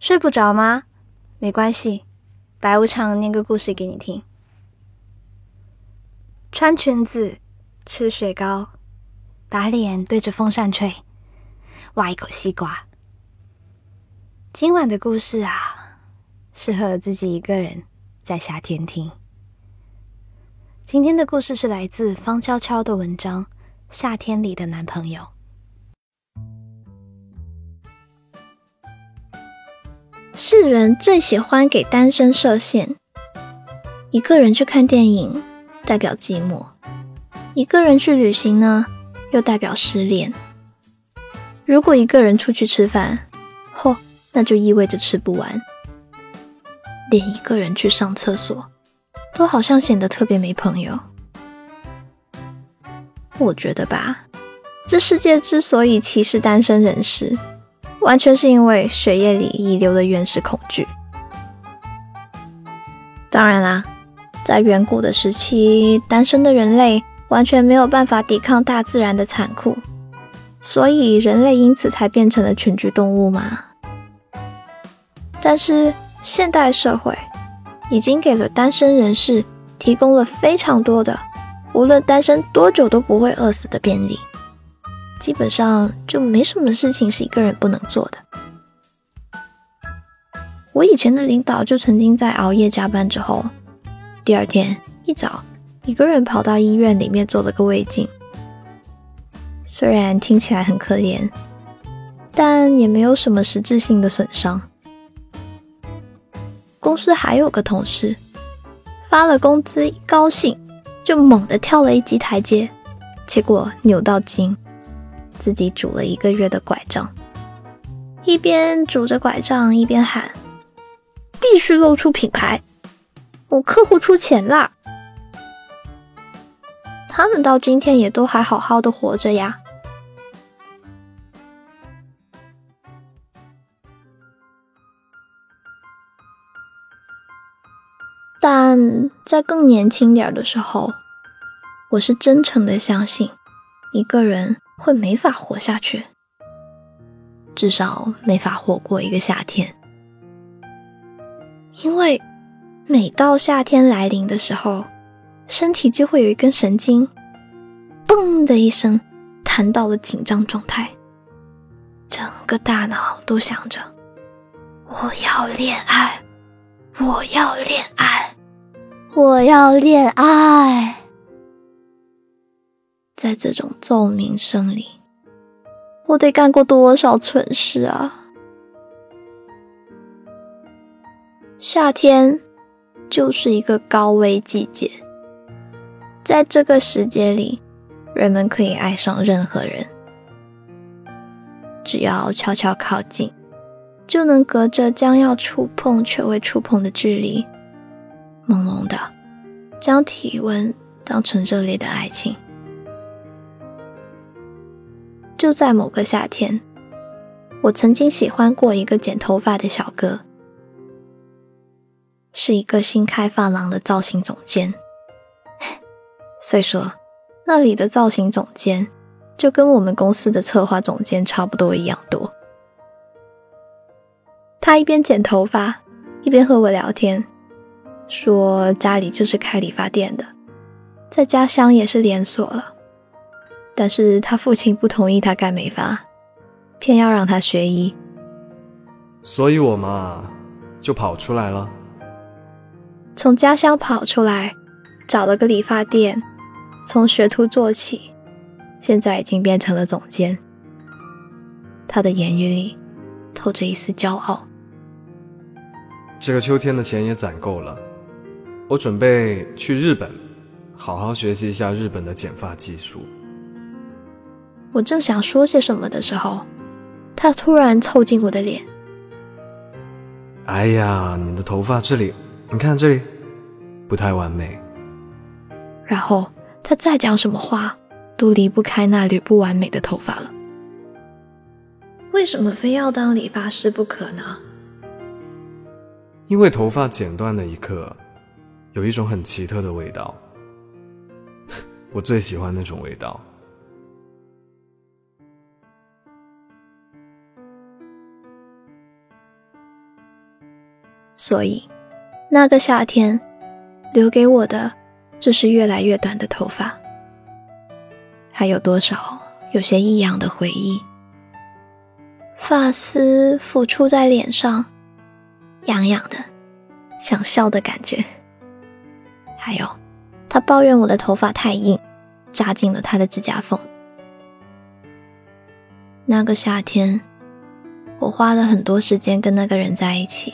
睡不着吗？没关系，白无常念个故事给你听。穿裙子，吃雪糕，把脸对着风扇吹，挖一口西瓜。今晚的故事啊，适合自己一个人在夏天听。今天的故事是来自方悄悄的文章《夏天里的男朋友》。世人最喜欢给单身设限：一个人去看电影代表寂寞，一个人去旅行呢又代表失恋。如果一个人出去吃饭，嚯，那就意味着吃不完。连一个人去上厕所，都好像显得特别没朋友。我觉得吧，这世界之所以歧视单身人士。完全是因为血液里遗留的原始恐惧。当然啦，在远古的时期，单身的人类完全没有办法抵抗大自然的残酷，所以人类因此才变成了群居动物嘛。但是现代社会已经给了单身人士提供了非常多的，无论单身多久都不会饿死的便利。基本上就没什么事情是一个人不能做的。我以前的领导就曾经在熬夜加班之后，第二天一早一个人跑到医院里面做了个胃镜。虽然听起来很可怜，但也没有什么实质性的损伤。公司还有个同事，发了工资一高兴就猛地跳了一级台阶，结果扭到筋。自己拄了一个月的拐杖，一边拄着拐杖一边喊：“必须露出品牌，我客户出钱啦！”他们到今天也都还好好的活着呀。但在更年轻点的时候，我是真诚的相信一个人。会没法活下去，至少没法活过一个夏天。因为每到夏天来临的时候，身体就会有一根神经，嘣的一声弹到了紧张状态，整个大脑都想着：我要恋爱，我要恋爱，我要恋爱。在这种奏鸣声里，我得干过多少蠢事啊！夏天就是一个高危季节，在这个时节里，人们可以爱上任何人，只要悄悄靠近，就能隔着将要触碰却未触碰的距离，朦胧的将体温当成热烈的爱情。就在某个夏天，我曾经喜欢过一个剪头发的小哥，是一个新开发廊的造型总监。虽说那里的造型总监就跟我们公司的策划总监差不多一样多。他一边剪头发，一边和我聊天，说家里就是开理发店的，在家乡也是连锁了。但是他父亲不同意他干美发，偏要让他学医，所以我嘛就跑出来了。从家乡跑出来，找了个理发店，从学徒做起，现在已经变成了总监。他的言语里透着一丝骄傲。这个秋天的钱也攒够了，我准备去日本，好好学习一下日本的剪发技术。我正想说些什么的时候，他突然凑近我的脸。哎呀，你的头发这里，你看这里，不太完美。然后他再讲什么话，都离不开那缕不完美的头发了。为什么非要当理发师不可呢？因为头发剪断的一刻，有一种很奇特的味道。我最喜欢那种味道。所以那个夏天留给我的就是越来越短的头发，还有多少有些异样的回忆。发丝浮出在脸上，痒痒的，想笑的感觉。还有，他抱怨我的头发太硬，扎进了他的指甲缝。那个夏天，我花了很多时间跟那个人在一起。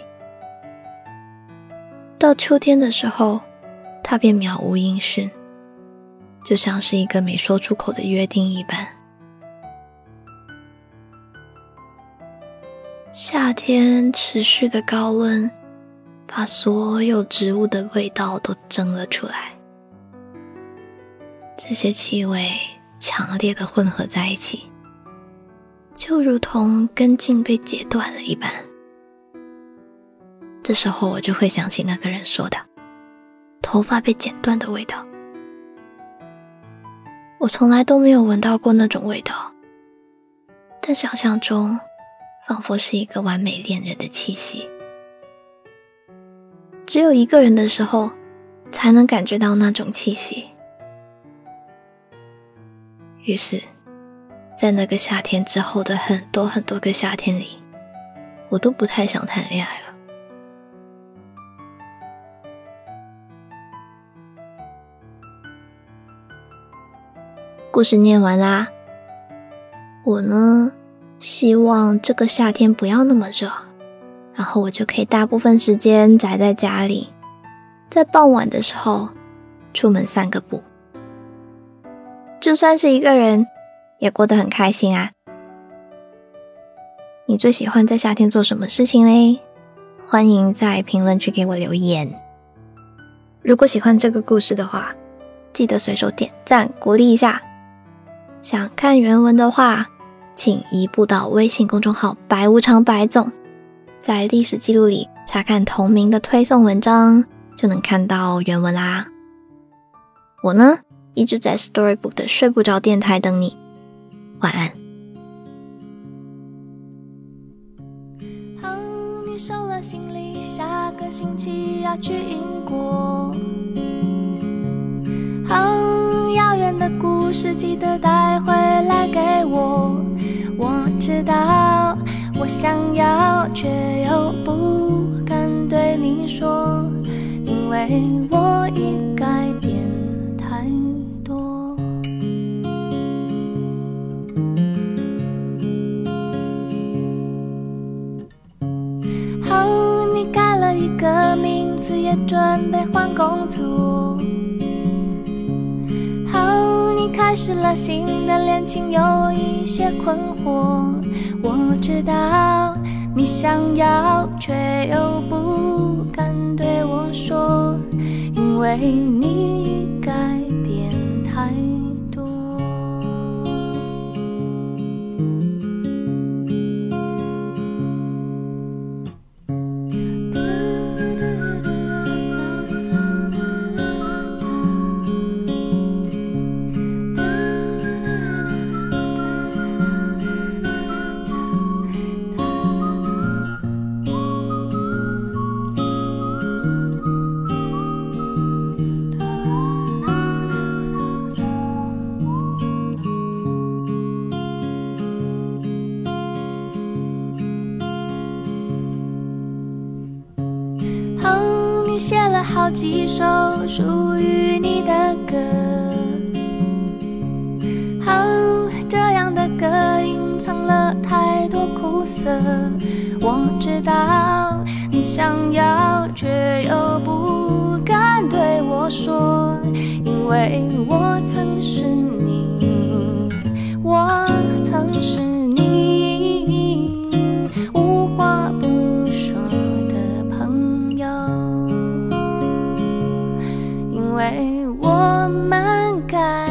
到秋天的时候，他便渺无音讯，就像是一个没说出口的约定一般。夏天持续的高温，把所有植物的味道都蒸了出来。这些气味强烈的混合在一起，就如同根茎被截断了一般。这时候我就会想起那个人说的“头发被剪断的味道”。我从来都没有闻到过那种味道，但想象中。仿佛是一个完美恋人的气息，只有一个人的时候，才能感觉到那种气息。于是，在那个夏天之后的很多很多个夏天里，我都不太想谈恋爱了。故事念完啦，我呢？希望这个夏天不要那么热，然后我就可以大部分时间宅在家里，在傍晚的时候出门散个步。就算是一个人，也过得很开心啊！你最喜欢在夏天做什么事情嘞？欢迎在评论区给我留言。如果喜欢这个故事的话，记得随手点赞鼓励一下。想看原文的话。请移步到微信公众号“白无常白总”，在历史记录里查看同名的推送文章，就能看到原文啦。我呢，一直在 Storybook 的睡不着电台等你，晚安。好，你收了行李，下个星期要去英国。的故事记得带回来给我。我知道，我想要，却又不敢对你说，因为我已改变太多。好，你改了一个名字，也准备换工作。开始了新的恋情，有一些困惑。我知道你想要，却又不敢对我说，因为你写了好几首属于你的歌，好，这样的歌隐藏了太多苦涩。我知道你想要，却又不敢对我说，因为我曾是你们